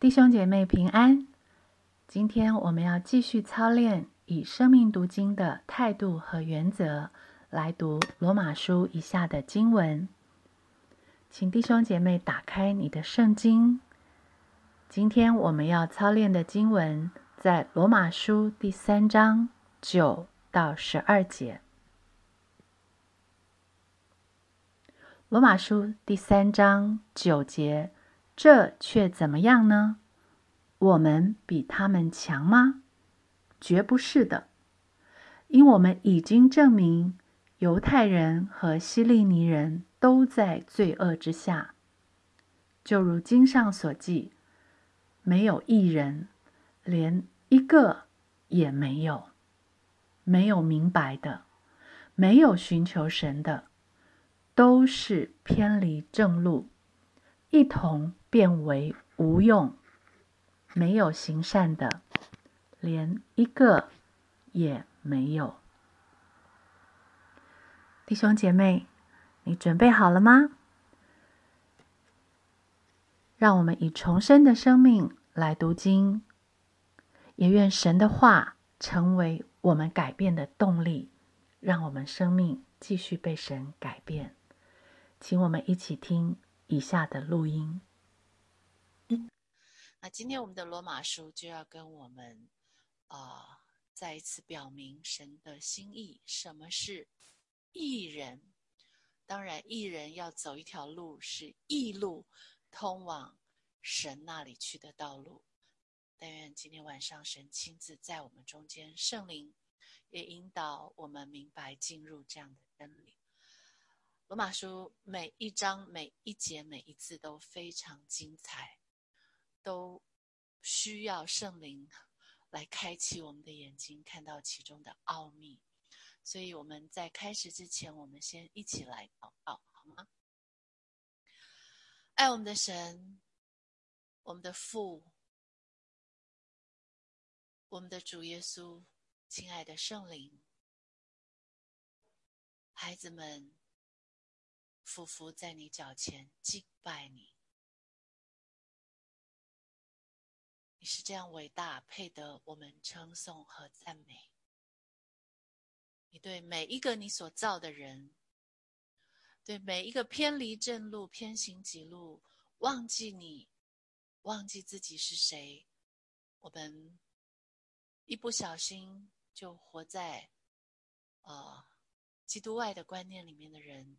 弟兄姐妹平安。今天我们要继续操练以生命读经的态度和原则来读罗马书以下的经文。请弟兄姐妹打开你的圣经。今天我们要操练的经文在罗马书第三章九到十二节。罗马书第三章九节。这却怎么样呢？我们比他们强吗？绝不是的，因我们已经证明，犹太人和希利尼人都在罪恶之下。就如经上所记，没有一人，连一个也没有，没有明白的，没有寻求神的，都是偏离正路，一同。变为无用，没有行善的，连一个也没有。弟兄姐妹，你准备好了吗？让我们以重生的生命来读经，也愿神的话成为我们改变的动力，让我们生命继续被神改变。请我们一起听以下的录音。那今天我们的罗马书就要跟我们，啊，再一次表明神的心意。什么是义人？当然，义人要走一条路，是异路，通往神那里去的道路。但愿今天晚上神亲自在我们中间，圣灵也引导我们明白进入这样的真理。罗马书每一章、每一节、每一字都非常精彩。都需要圣灵来开启我们的眼睛，看到其中的奥秘。所以我们在开始之前，我们先一起来祷告，好吗？爱我们的神，我们的父，我们的主耶稣，亲爱的圣灵，孩子们，匍匐在你脚前敬拜你。你是这样伟大，配得我们称颂和赞美。你对每一个你所造的人，对每一个偏离正路、偏行己路、忘记你、忘记自己是谁，我们一不小心就活在呃基督外的观念里面的人，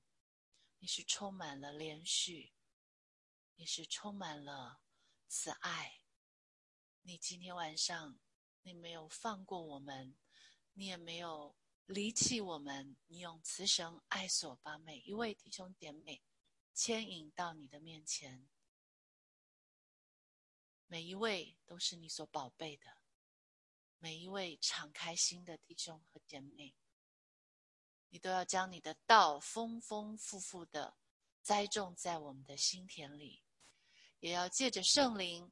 你是充满了连续，你是充满了慈爱。你今天晚上，你没有放过我们，你也没有离弃我们，你用慈神爱所把每一位弟兄姐妹牵引到你的面前，每一位都是你所宝贝的，每一位敞开心的弟兄和姐妹，你都要将你的道丰丰富富的栽种在我们的心田里，也要借着圣灵。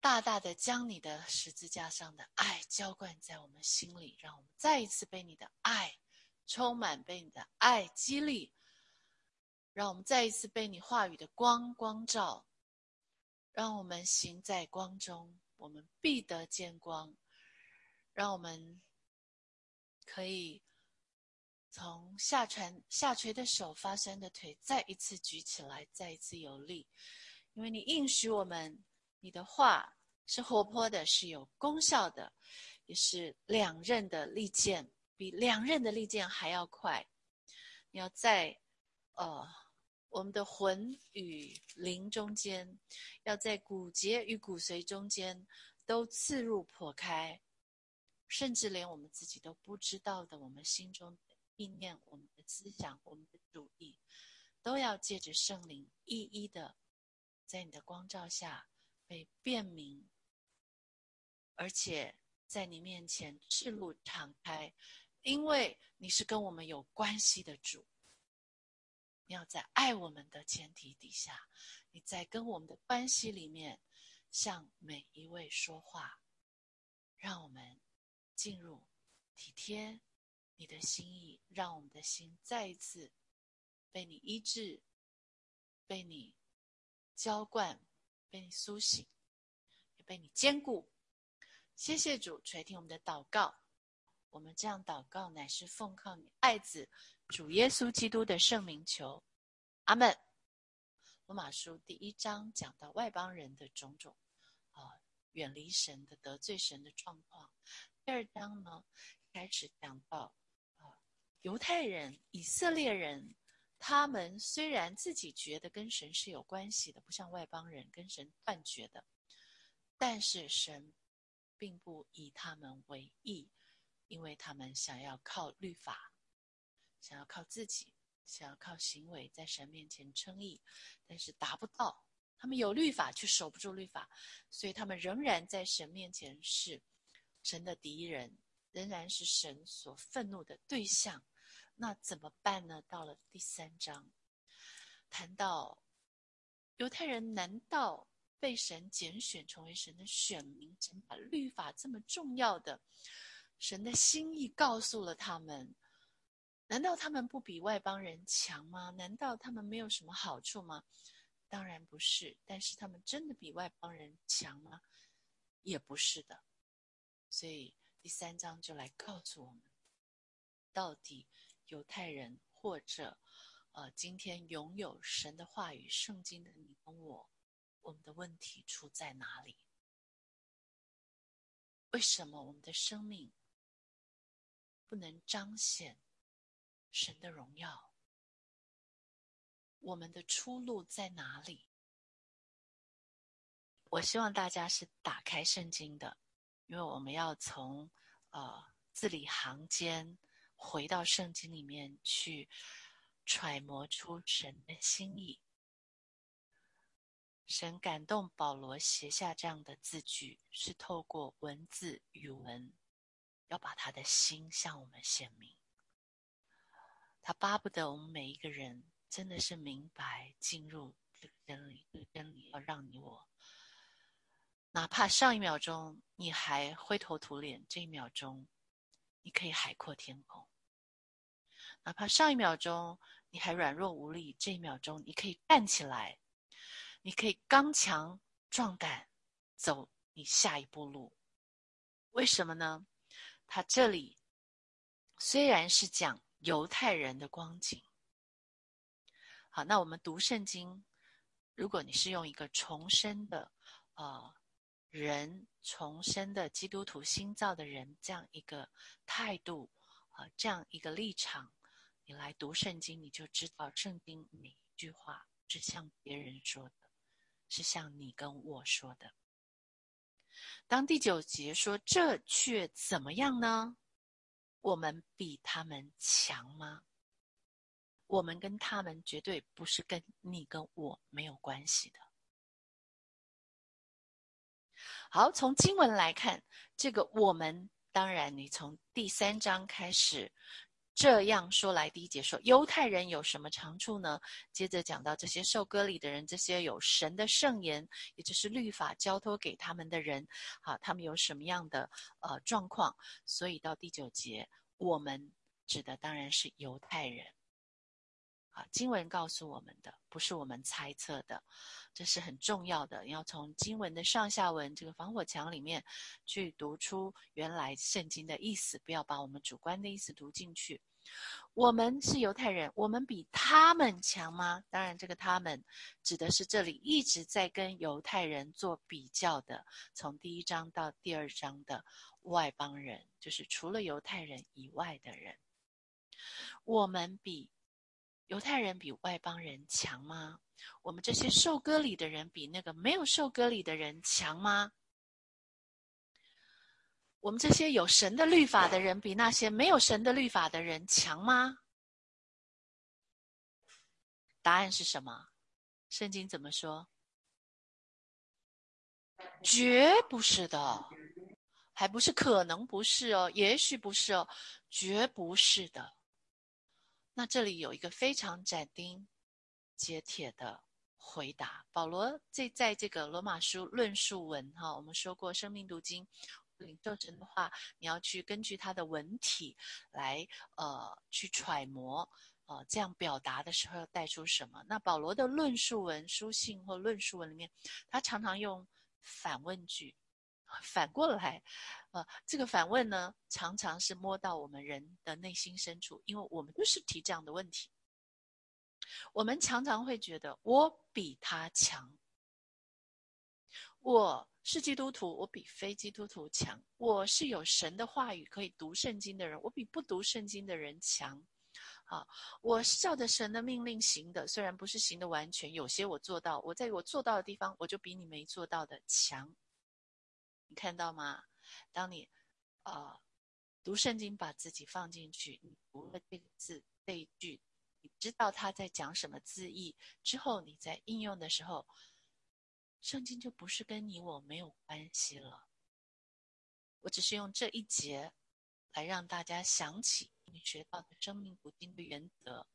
大大的将你的十字架上的爱浇灌在我们心里，让我们再一次被你的爱充满，被你的爱激励，让我们再一次被你话语的光光照，让我们行在光中，我们必得见光，让我们可以从下传下垂的手、发酸的腿再一次举起来，再一次有力，因为你应许我们。你的话是活泼的，是有功效的，也是两刃的利剑，比两刃的利剑还要快。你要在呃我们的魂与灵中间，要在骨节与骨髓中间都刺入破开，甚至连我们自己都不知道的，我们心中的意念、我们的思想、我们的主意，都要借着圣灵一一的在你的光照下。被辨明，而且在你面前赤露敞开，因为你是跟我们有关系的主。你要在爱我们的前提底下，你在跟我们的关系里面，向每一位说话，让我们进入体贴你的心意，让我们的心再一次被你医治，被你浇灌。被你苏醒，也被你坚固。谢谢主垂听我们的祷告。我们这样祷告，乃是奉靠你爱子主耶稣基督的圣名求，阿门。罗马书第一章讲到外邦人的种种，啊，远离神的得罪神的状况。第二章呢，开始讲到啊，犹太人、以色列人，他们虽然自己觉得跟神是有关系的，不像外邦人跟神断绝的，但是神并不以他们为意。因为他们想要靠律法，想要靠自己，想要靠行为在神面前称义，但是达不到。他们有律法却守不住律法，所以他们仍然在神面前是神的敌人，仍然是神所愤怒的对象。那怎么办呢？到了第三章，谈到犹太人，难道被神拣选成为神的选民，神把律法这么重要的？神的心意告诉了他们，难道他们不比外邦人强吗？难道他们没有什么好处吗？当然不是。但是他们真的比外邦人强吗？也不是的。所以第三章就来告诉我们，到底犹太人或者呃今天拥有神的话语、圣经的你跟我，我们的问题出在哪里？为什么我们的生命？不能彰显神的荣耀，我们的出路在哪里？我希望大家是打开圣经的，因为我们要从呃字里行间回到圣经里面去揣摩出神的心意。神感动保罗写下这样的字句，是透过文字语文。要把他的心向我们显明，他巴不得我们每一个人真的是明白进入这个真理，这个真理要让你我，哪怕上一秒钟你还灰头土脸，这一秒钟你可以海阔天空；哪怕上一秒钟你还软弱无力，这一秒钟你可以站起来，你可以刚强壮胆走你下一步路。为什么呢？他这里虽然是讲犹太人的光景，好，那我们读圣经，如果你是用一个重生的呃人，重生的基督徒新造的人这样一个态度啊，这样一个立场，你来读圣经，你就知道圣经每一句话是向别人说的，是向你跟我说的。当第九节说：“这却怎么样呢？我们比他们强吗？我们跟他们绝对不是跟你跟我没有关系的。”好，从经文来看，这个我们当然，你从第三章开始。这样说来，第一节说犹太人有什么长处呢？接着讲到这些受割礼的人，这些有神的圣言，也就是律法交托给他们的人，好，他们有什么样的呃状况？所以到第九节，我们指的当然是犹太人。经文告诉我们的，不是我们猜测的，这是很重要的。你要从经文的上下文这个防火墙里面去读出原来圣经的意思，不要把我们主观的意思读进去。我们是犹太人，我们比他们强吗？当然，这个他们指的是这里一直在跟犹太人做比较的，从第一章到第二章的外邦人，就是除了犹太人以外的人，我们比。犹太人比外邦人强吗？我们这些受割礼的人比那个没有受割礼的人强吗？我们这些有神的律法的人比那些没有神的律法的人强吗？答案是什么？圣经怎么说？绝不是的，还不是可能不是哦，也许不是哦，绝不是的。那这里有一个非常斩钉截铁的回答。保罗这在这个罗马书论述文哈，我们说过生命读经领受神的话，你要去根据它的文体来呃去揣摩呃这样表达的时候要带出什么？那保罗的论述文、书信或论述文里面，他常常用反问句，反过来，呃，这个反问呢，常常是摸到我们人的内心深处，因为我们就是提这样的问题。我们常常会觉得我比他强，我是基督徒，我比非基督徒强；我是有神的话语可以读圣经的人，我比不读圣经的人强。啊，我是照着神的命令行的，虽然不是行的完全，有些我做到，我在我做到的地方，我就比你没做到的强。你看到吗？当你，呃，读圣经，把自己放进去，你读了这个字这一句，你知道他在讲什么字义之后，你在应用的时候，圣经就不是跟你我没有关系了。我只是用这一节来让大家想起。你学到的生命古今的原则，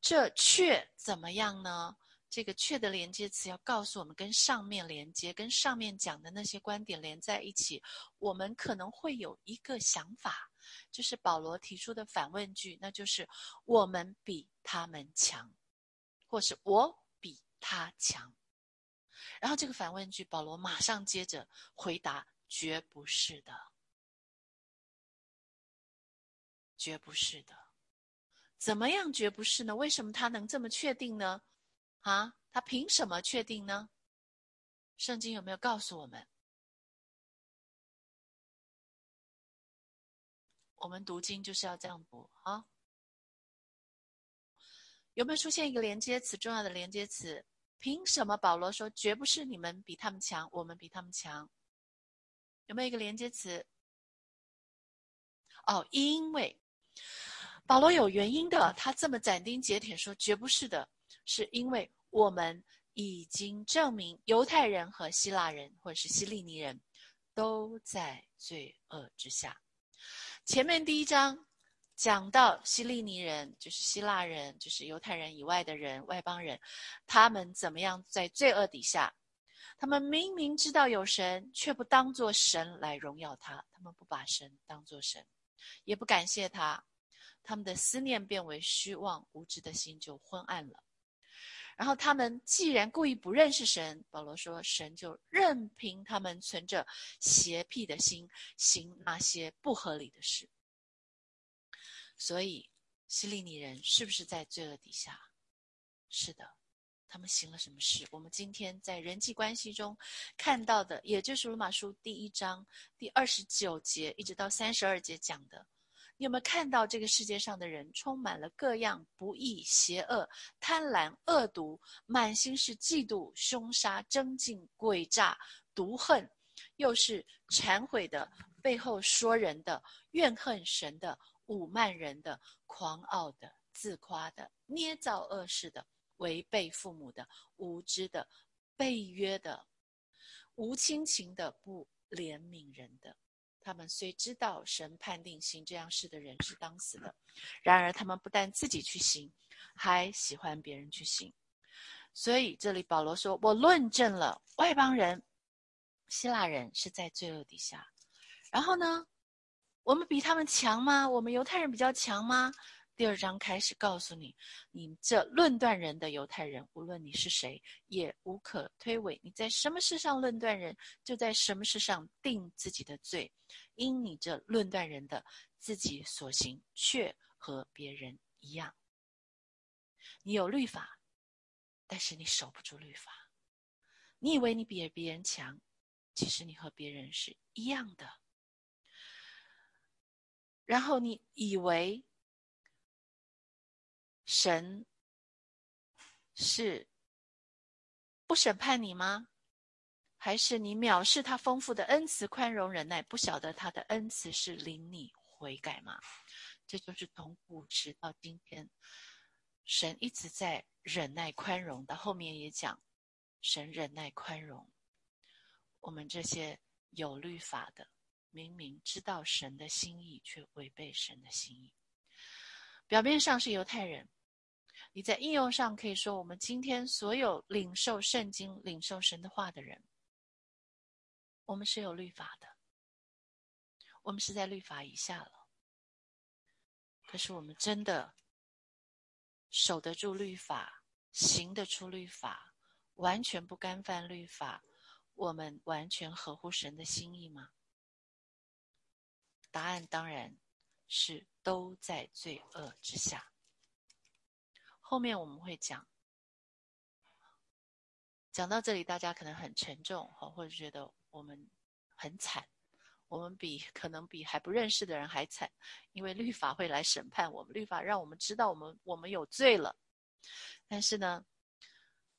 这却怎么样呢？这个“却”的连接词要告诉我们，跟上面连接，跟上面讲的那些观点连在一起。我们可能会有一个想法，就是保罗提出的反问句，那就是“我们比他们强”，或是“我比他强”。然后这个反问句，保罗马上接着回答：“绝不是的。”绝不是的，怎么样绝不是呢？为什么他能这么确定呢？啊，他凭什么确定呢？圣经有没有告诉我们？我们读经就是要这样读啊。有没有出现一个连接词？重要的连接词？凭什么保罗说绝不是你们比他们强，我们比他们强？有没有一个连接词？哦，因为。保罗有原因的，他这么斩钉截铁说：“绝不是的，是因为我们已经证明，犹太人和希腊人，或者是希利尼人，都在罪恶之下。”前面第一章讲到希利尼人，就是希腊人，就是犹太人以外的人，外邦人，他们怎么样在罪恶底下？他们明明知道有神，却不当作神来荣耀他，他们不把神当作神，也不感谢他。他们的思念变为虚妄，无知的心就昏暗了。然后他们既然故意不认识神，保罗说，神就任凭他们存着邪僻的心，行那些不合理的事。所以，希利尼人是不是在罪恶底下？是的，他们行了什么事？我们今天在人际关系中看到的，也就是罗马书第一章第二十九节一直到三十二节讲的。你有没有看到这个世界上的人充满了各样不义、邪恶、贪婪、恶毒，满心是嫉妒、凶杀、争竞、诡诈、毒恨，又是忏悔的，背后说人的、怨恨神的、侮慢人的、狂傲的、自夸的、捏造恶事的、违背父母的、无知的、背约的、无亲情的、不怜悯人的。他们虽知道神判定行这样事的人是当死的，然而他们不但自己去行，还喜欢别人去行。所以这里保罗说：“我论证了外邦人、希腊人是在罪恶底下。然后呢，我们比他们强吗？我们犹太人比较强吗？”第二章开始告诉你，你这论断人的犹太人，无论你是谁，也无可推诿。你在什么事上论断人，就在什么事上定自己的罪。因你这论断人的自己所行，却和别人一样。你有律法，但是你守不住律法。你以为你比别人强，其实你和别人是一样的。然后你以为。神是不审判你吗？还是你藐视他丰富的恩慈、宽容、忍耐，不晓得他的恩慈是领你悔改吗？这就是从古时到今天，神一直在忍耐、宽容。到后面也讲，神忍耐、宽容我们这些有律法的，明明知道神的心意，却违背神的心意。表面上是犹太人。你在应用上可以说，我们今天所有领受圣经、领受神的话的人，我们是有律法的，我们是在律法以下了。可是我们真的守得住律法，行得出律法，完全不干犯律法，我们完全合乎神的心意吗？答案当然是都在罪恶之下。后面我们会讲，讲到这里，大家可能很沉重，或者觉得我们很惨，我们比可能比还不认识的人还惨，因为律法会来审判我们，律法让我们知道我们我们有罪了。但是呢，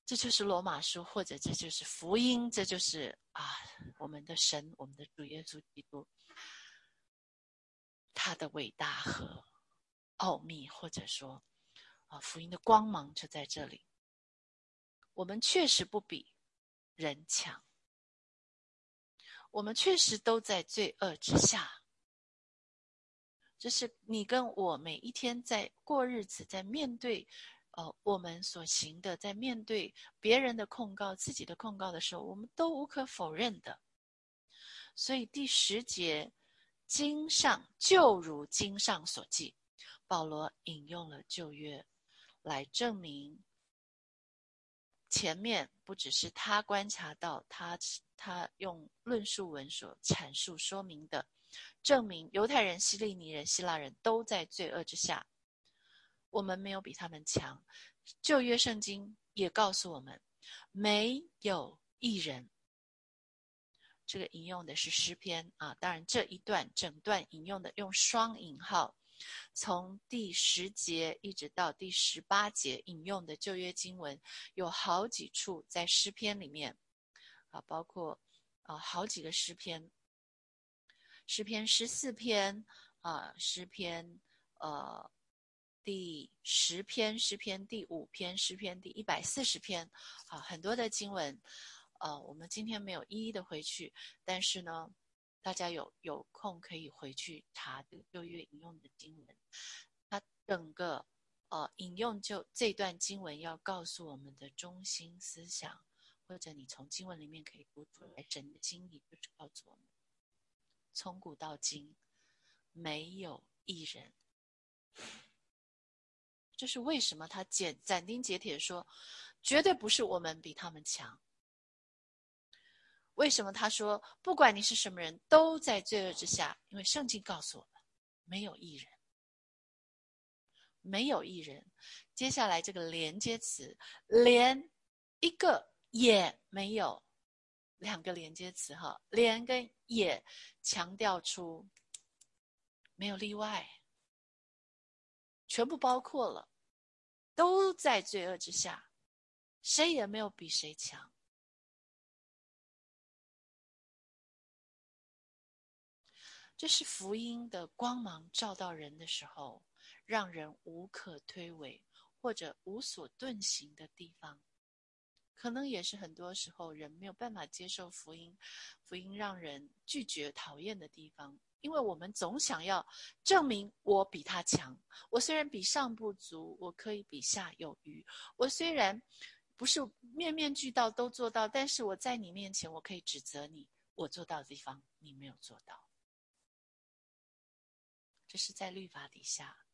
这就是罗马书，或者这就是福音，这就是啊，我们的神，我们的主耶稣基督。他的伟大和奥秘，或者说，啊，福音的光芒就在这里。我们确实不比人强，我们确实都在罪恶之下。这是你跟我每一天在过日子，在面对，呃，我们所行的，在面对别人的控告、自己的控告的时候，我们都无可否认的。所以第十节。经上就如经上所记，保罗引用了旧约来证明前面不只是他观察到，他他用论述文所阐述说明的，证明犹太人、希利尼人、希腊人都在罪恶之下，我们没有比他们强。旧约圣经也告诉我们，没有一人。这个引用的是诗篇啊，当然这一段整段引用的用双引号，从第十节一直到第十八节引用的旧约经文有好几处在诗篇里面啊，包括啊好几个诗篇，诗篇十四篇啊，诗篇呃第十篇，诗篇第五篇，诗篇第一百四十篇啊，很多的经文。呃，我们今天没有一一的回去，但是呢，大家有有空可以回去查这个六月引用的经文。它整个呃引用就这段经文要告诉我们的中心思想，或者你从经文里面可以读出来神的经意，就是告诉我们，从古到今没有一人。这是为什么？他简斩钉截铁说，绝对不是我们比他们强。为什么他说不管你是什么人都在罪恶之下？因为圣经告诉我们，没有一人，没有一人。接下来这个连接词，连一个也没有，两个连接词哈，连跟也强调出没有例外，全部包括了，都在罪恶之下，谁也没有比谁强。这是福音的光芒照到人的时候，让人无可推诿或者无所遁形的地方，可能也是很多时候人没有办法接受福音，福音让人拒绝、讨厌的地方。因为我们总想要证明我比他强，我虽然比上不足，我可以比下有余。我虽然不是面面俱到都做到，但是我在你面前，我可以指责你，我做到的地方你没有做到。这是在律法底下，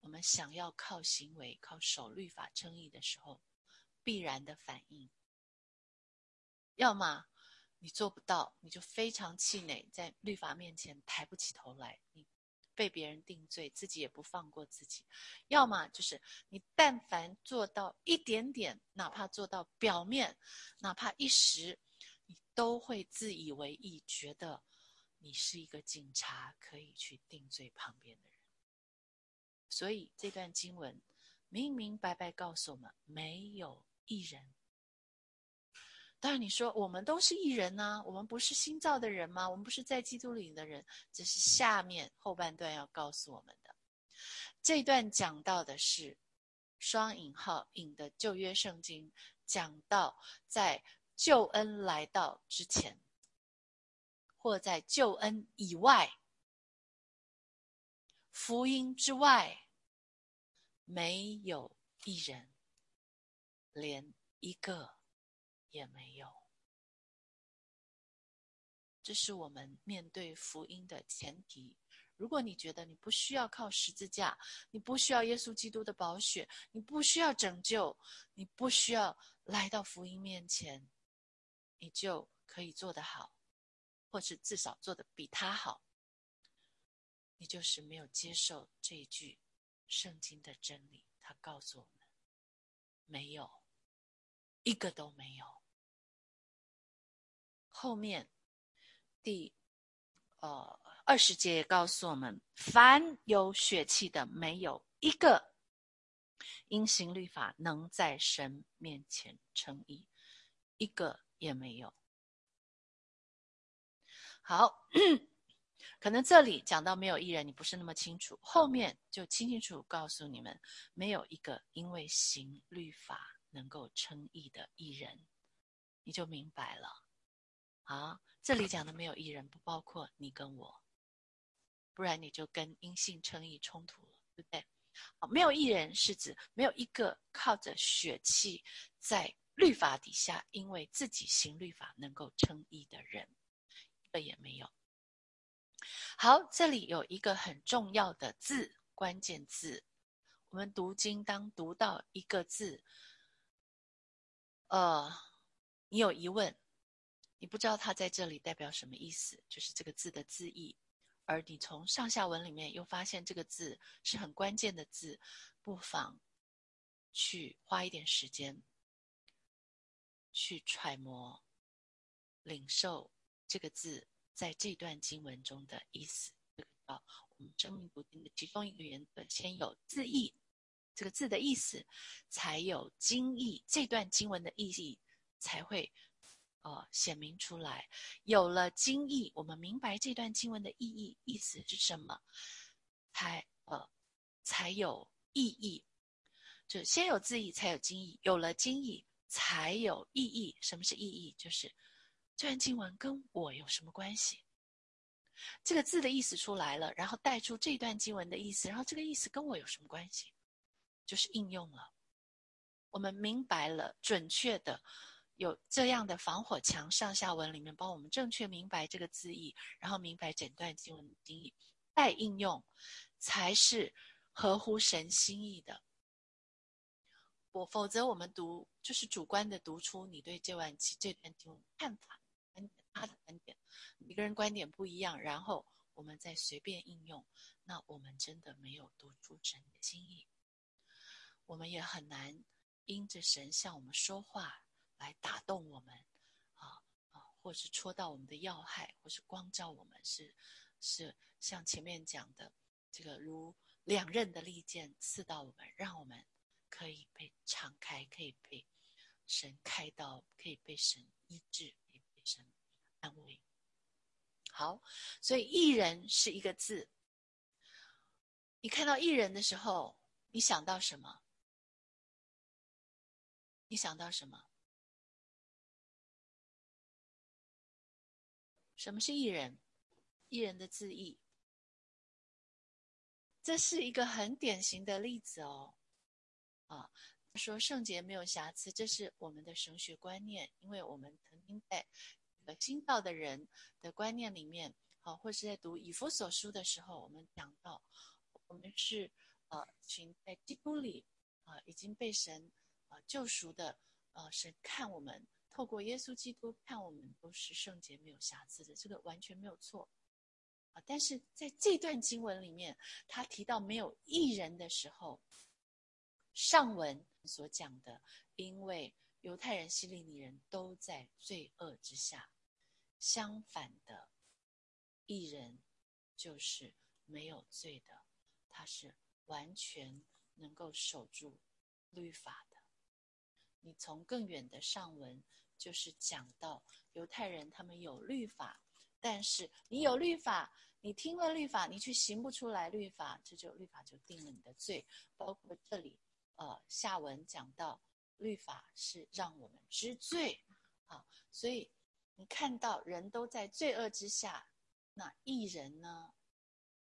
我们想要靠行为、靠守律法称义的时候，必然的反应。要么你做不到，你就非常气馁，在律法面前抬不起头来，你被别人定罪，自己也不放过自己；要么就是你但凡做到一点点，哪怕做到表面，哪怕一时，你都会自以为意，觉得。你是一个警察，可以去定罪旁边的人。所以这段经文明明白白告诉我们，没有一人。当然，你说我们都是艺人呢，我们不是新造的人吗？我们不是在基督里的人？这是下面后半段要告诉我们的。这段讲到的是双引号引的旧约圣经，讲到在救恩来到之前。或在救恩以外、福音之外，没有一人，连一个也没有。这是我们面对福音的前提。如果你觉得你不需要靠十字架，你不需要耶稣基督的宝血，你不需要拯救，你不需要来到福音面前，你就可以做得好，或是至少做的比他好。你就是没有接受这一句圣经的真理，他告诉我们，没有一个都没有。后面第呃二十节也告诉我们，凡有血气的，没有一个因行律法能在神面前称义，一个也没有。好。可能这里讲到没有艺人，你不是那么清楚，后面就清清楚楚告诉你们，没有一个因为行律法能够称义的艺人，你就明白了。啊，这里讲的没有艺人，不包括你跟我，不然你就跟因信称义冲突了，对不对？好，没有艺人是指没有一个靠着血气在律法底下，因为自己行律法能够称义的人，这也没有。好，这里有一个很重要的字，关键字。我们读经当读到一个字，呃，你有疑问，你不知道它在这里代表什么意思，就是这个字的字义。而你从上下文里面又发现这个字是很关键的字，不妨去花一点时间去揣摩、领受这个字。在这段经文中的意思，这个啊，我们生命读经的其中一个原则，先有字义，这个字的意思，才有经义，这段经文的意义才会，呃，显明出来。有了经义，我们明白这段经文的意义，意思是什么，才呃，才有意义。就先有字义，才有经义；有了经义，才有意义。什么是意义？就是。这段经文跟我有什么关系？这个字的意思出来了，然后带出这段经文的意思，然后这个意思跟我有什么关系？就是应用了。我们明白了，准确的有这样的防火墙上下文里面帮我们正确明白这个字义，然后明白整段经文的定义，再应用，才是合乎神心意的。我否则我们读就是主观的读出你对这段这段经文看法。他的观点，每个人观点不一样，然后我们再随便应用，那我们真的没有读出神的心意，我们也很难因着神向我们说话来打动我们，啊啊，或是戳到我们的要害，或是光照我们，是是像前面讲的这个如两刃的利剑刺到我们，让我们可以被敞开，可以被神开刀，可以被神医治。被神安慰，好，所以“艺人”是一个字。你看到“艺人”的时候，你想到什么？你想到什么？什么是“艺人”？“艺人”的字义，这是一个很典型的例子哦。啊，说圣洁没有瑕疵，这是我们的神学观念，因为我们曾经在。新道的人的观念里面，好，或是在读以弗所书的时候，我们讲到，我们是呃，群在基督里啊，已经被神啊救赎的，呃，神看我们，透过耶稣基督看我们都是圣洁没有瑕疵的，这个完全没有错啊。但是在这段经文里面，他提到没有一人的时候，上文所讲的，因为犹太人、希利尼人都在罪恶之下。相反的，艺人就是没有罪的，他是完全能够守住律法的。你从更远的上文，就是讲到犹太人他们有律法，但是你有律法，你听了律法，你却行不出来律法，这就律法就定了你的罪。包括这里，呃，下文讲到律法是让我们知罪，啊，所以。你看到人都在罪恶之下，那艺人呢？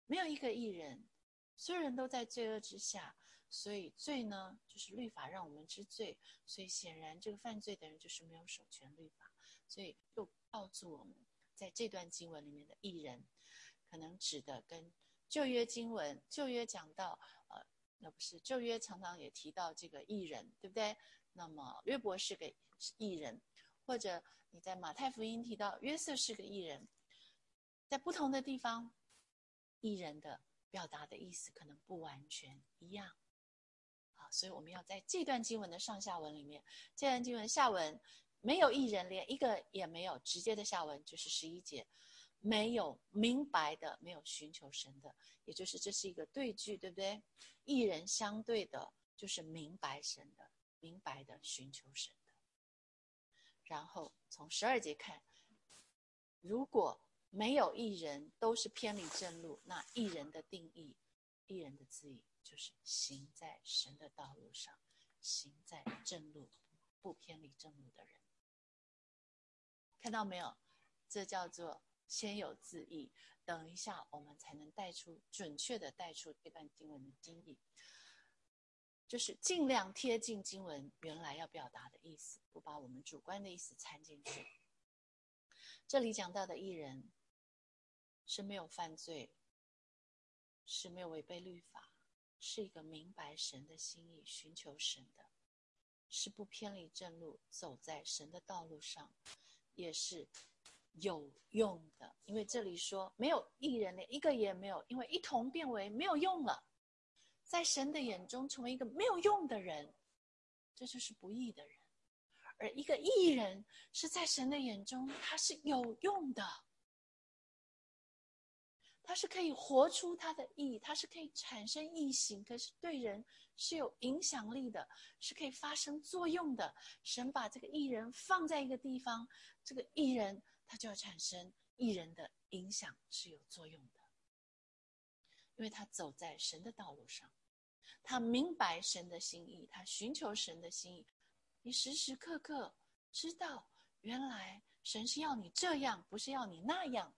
没有一个艺人，所有人都在罪恶之下，所以罪呢，就是律法让我们知罪，所以显然这个犯罪的人就是没有守全律法，所以就告诉我们，在这段经文里面的艺人，可能指的跟旧约经文，旧约讲到，呃，那不是旧约常常也提到这个艺人，对不对？那么约伯是个艺人，或者你在马太福音提到约瑟是个艺人，在不同的地方，艺人的表达的意思可能不完全一样。好，所以我们要在这段经文的上下文里面，这段经文下文没有艺人，连一个也没有，直接的下文就是十一节。没有明白的，没有寻求神的，也就是这是一个对句，对不对？一人相对的，就是明白神的，明白的寻求神。然后从十二节看，如果没有一人都是偏离正路，那一人的定义，一人的字义就是行在神的道路上，行在正路，不偏离正路的人。看到没有？这叫做。先有字义，等一下我们才能带出准确的带出这段经文的经义，就是尽量贴近经文原来要表达的意思，不把我们主观的意思掺进去。这里讲到的艺人是没有犯罪，是没有违背律法，是一个明白神的心意、寻求神的，是不偏离正路，走在神的道路上，也是。有用的，因为这里说没有一人，连一个也没有，因为一同变为没有用了，在神的眼中成为一个没有用的人，这就是不义的人；而一个义人是在神的眼中他是有用的，他是可以活出他的义，他是可以产生义行，可是对人是有影响力的，是可以发生作用的。神把这个义人放在一个地方，这个义人。他就要产生义人的影响是有作用的，因为他走在神的道路上，他明白神的心意，他寻求神的心意。你时时刻刻知道，原来神是要你这样，不是要你那样；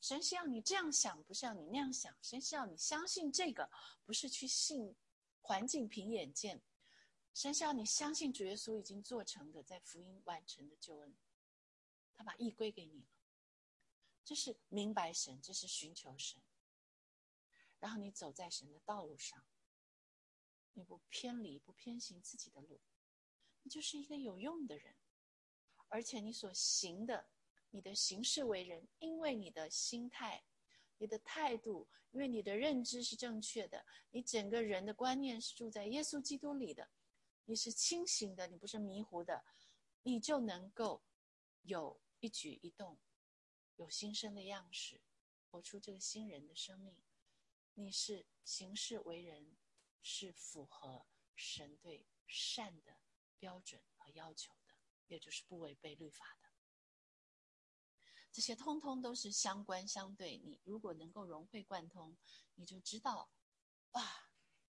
神是要你这样想，不是要你那样想；神是要你相信这个，不是去信环境凭眼见；神是要你相信主耶稣已经做成的，在福音完成的救恩。他把义归给你了，这是明白神，这是寻求神。然后你走在神的道路上，你不偏离，不偏行自己的路，你就是一个有用的人。而且你所行的，你的行事为人，因为你的心态、你的态度，因为你的认知是正确的，你整个人的观念是住在耶稣基督里的，你是清醒的，你不是迷糊的，你就能够。有一举一动，有新生的样式，活出这个新人的生命。你是行事为人，是符合神对善的标准和要求的，也就是不违背律法的。这些通通都是相关相对。你如果能够融会贯通，你就知道，哇，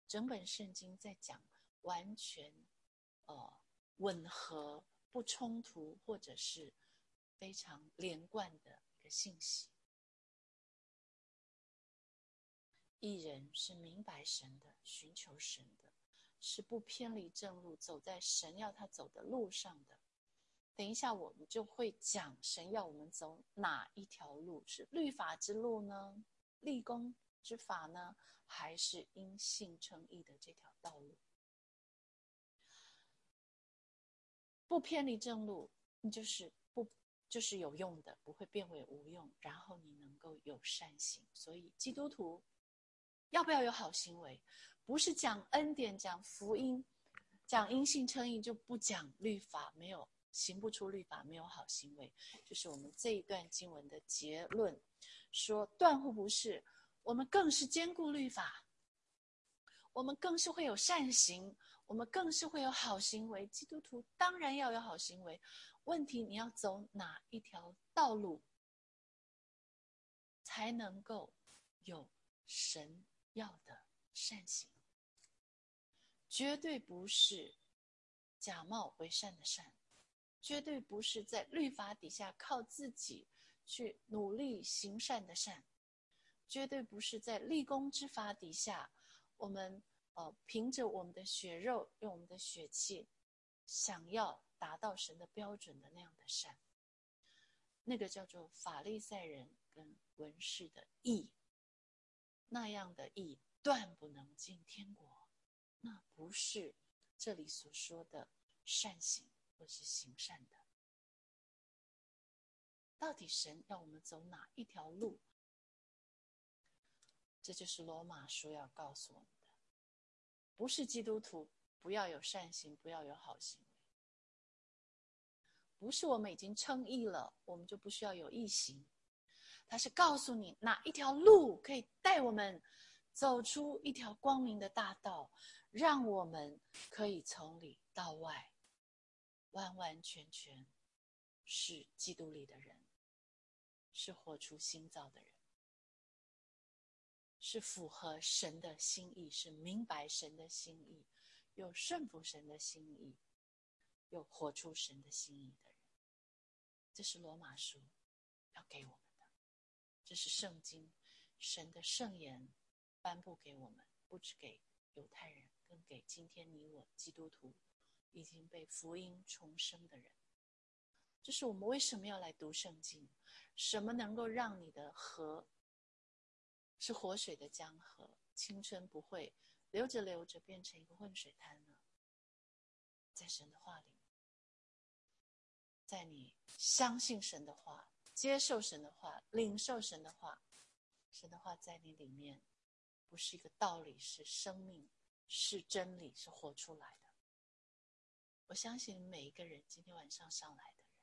整本圣经在讲完全，呃，吻合。不冲突，或者是非常连贯的一个信息。一人是明白神的，寻求神的，是不偏离正路，走在神要他走的路上的。等一下，我们就会讲神要我们走哪一条路，是律法之路呢？立功之法呢？还是因信称义的这条道路？不偏离正路，你就是不就是有用的，不会变为无用。然后你能够有善行，所以基督徒要不要有好行为？不是讲恩典、讲福音、讲因信称义就不讲律法，没有行不出律法，没有好行为。就是我们这一段经文的结论，说断乎不是。我们更是兼顾律法，我们更是会有善行。我们更是会有好行为，基督徒当然要有好行为。问题你要走哪一条道路，才能够有神要的善行？绝对不是假冒为善的善，绝对不是在律法底下靠自己去努力行善的善，绝对不是在立功之法底下我们。呃，凭着我们的血肉，用我们的血气，想要达到神的标准的那样的善，那个叫做法利赛人跟文士的义，那样的义断不能进天国。那不是这里所说的善行或是行善的。到底神要我们走哪一条路？这就是罗马书要告诉我们的：不是基督徒不要有善行，不要有好行为；不是我们已经称义了，我们就不需要有义行。他是告诉你哪一条路可以带我们走出一条光明的大道，让我们可以从里到外完完全全是基督里的人，是活出新造的人。是符合神的心意，是明白神的心意，又顺服神的心意，又活出神的心意的人。这是罗马书要给我，这是圣经神的圣言颁布给我们，不止给犹太人，更给今天你我基督徒已经被福音重生的人。这是我们为什么要来读圣经？什么能够让你的河？是活水的江河，青春不会流着流着变成一个混水滩呢。在神的话里，在你相信神的话、接受神的话、领受神的话，神的话在你里面，不是一个道理，是生命，是真理，是活出来的。我相信每一个人今天晚上上来的人，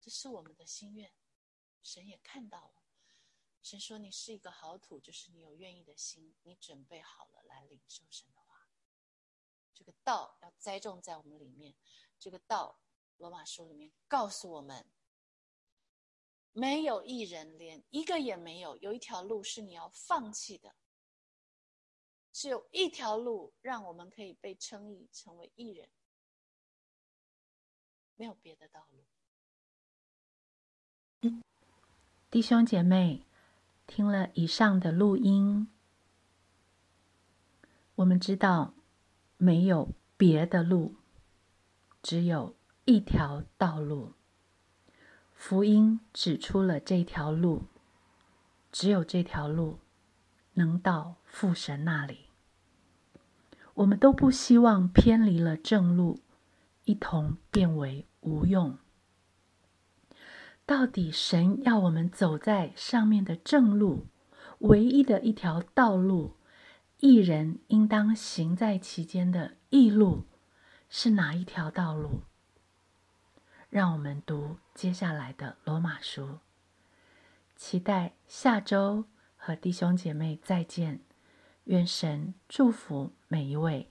这是我们的心愿，神也看到了。神说：“你是一个好土，就是你有愿意的心，你准备好了来领受神的话。这个道要栽种在我们里面。这个道，罗马书里面告诉我们，没有一人，连一个也没有。有一条路是你要放弃的，只有一条路让我们可以被称义，成为义人，没有别的道路。弟兄姐妹。”听了以上的录音，我们知道没有别的路，只有一条道路。福音指出了这条路，只有这条路能到父神那里。我们都不希望偏离了正路，一同变为无用。到底神要我们走在上面的正路，唯一的一条道路，一人应当行在其间的异路，是哪一条道路？让我们读接下来的罗马书。期待下周和弟兄姐妹再见，愿神祝福每一位。